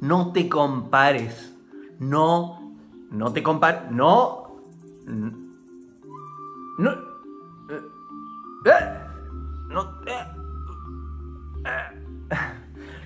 No te compares. No, no te compares. No. No. eh, eh, No. eh,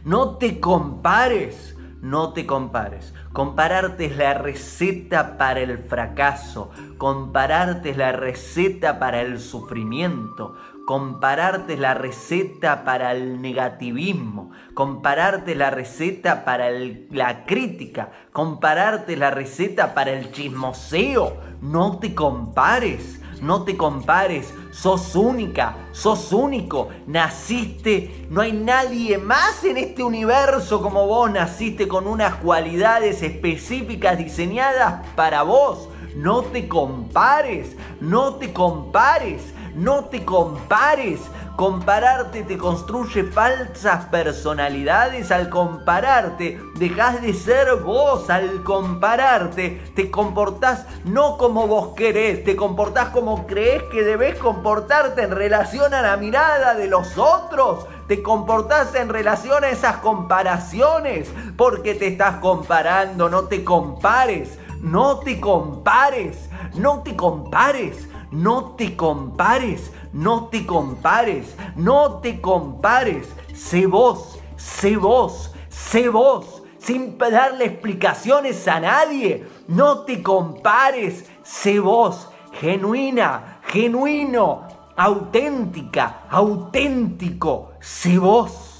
No te compares. No te compares. Compararte es la receta para el fracaso. Compararte es la receta para el sufrimiento. Compararte es la receta para el negativismo. Compararte es la receta para la crítica. Compararte es la receta para el chismoseo. No te compares. No te compares, sos única, sos único, naciste, no hay nadie más en este universo como vos, naciste con unas cualidades específicas diseñadas para vos. No te compares, no te compares, no te compares. Compararte te construye falsas personalidades. Al compararte, dejas de ser vos. Al compararte, te comportás no como vos querés, te comportás como crees que debes comportarte en relación a la mirada de los otros. Te comportás en relación a esas comparaciones. Porque te estás comparando, no te compares. No te compares, no te compares, no te compares, no te compares, no te compares. Sé vos, sé vos, sé vos, sin darle explicaciones a nadie. No te compares, sé vos, genuina, genuino, auténtica, auténtico, sé vos.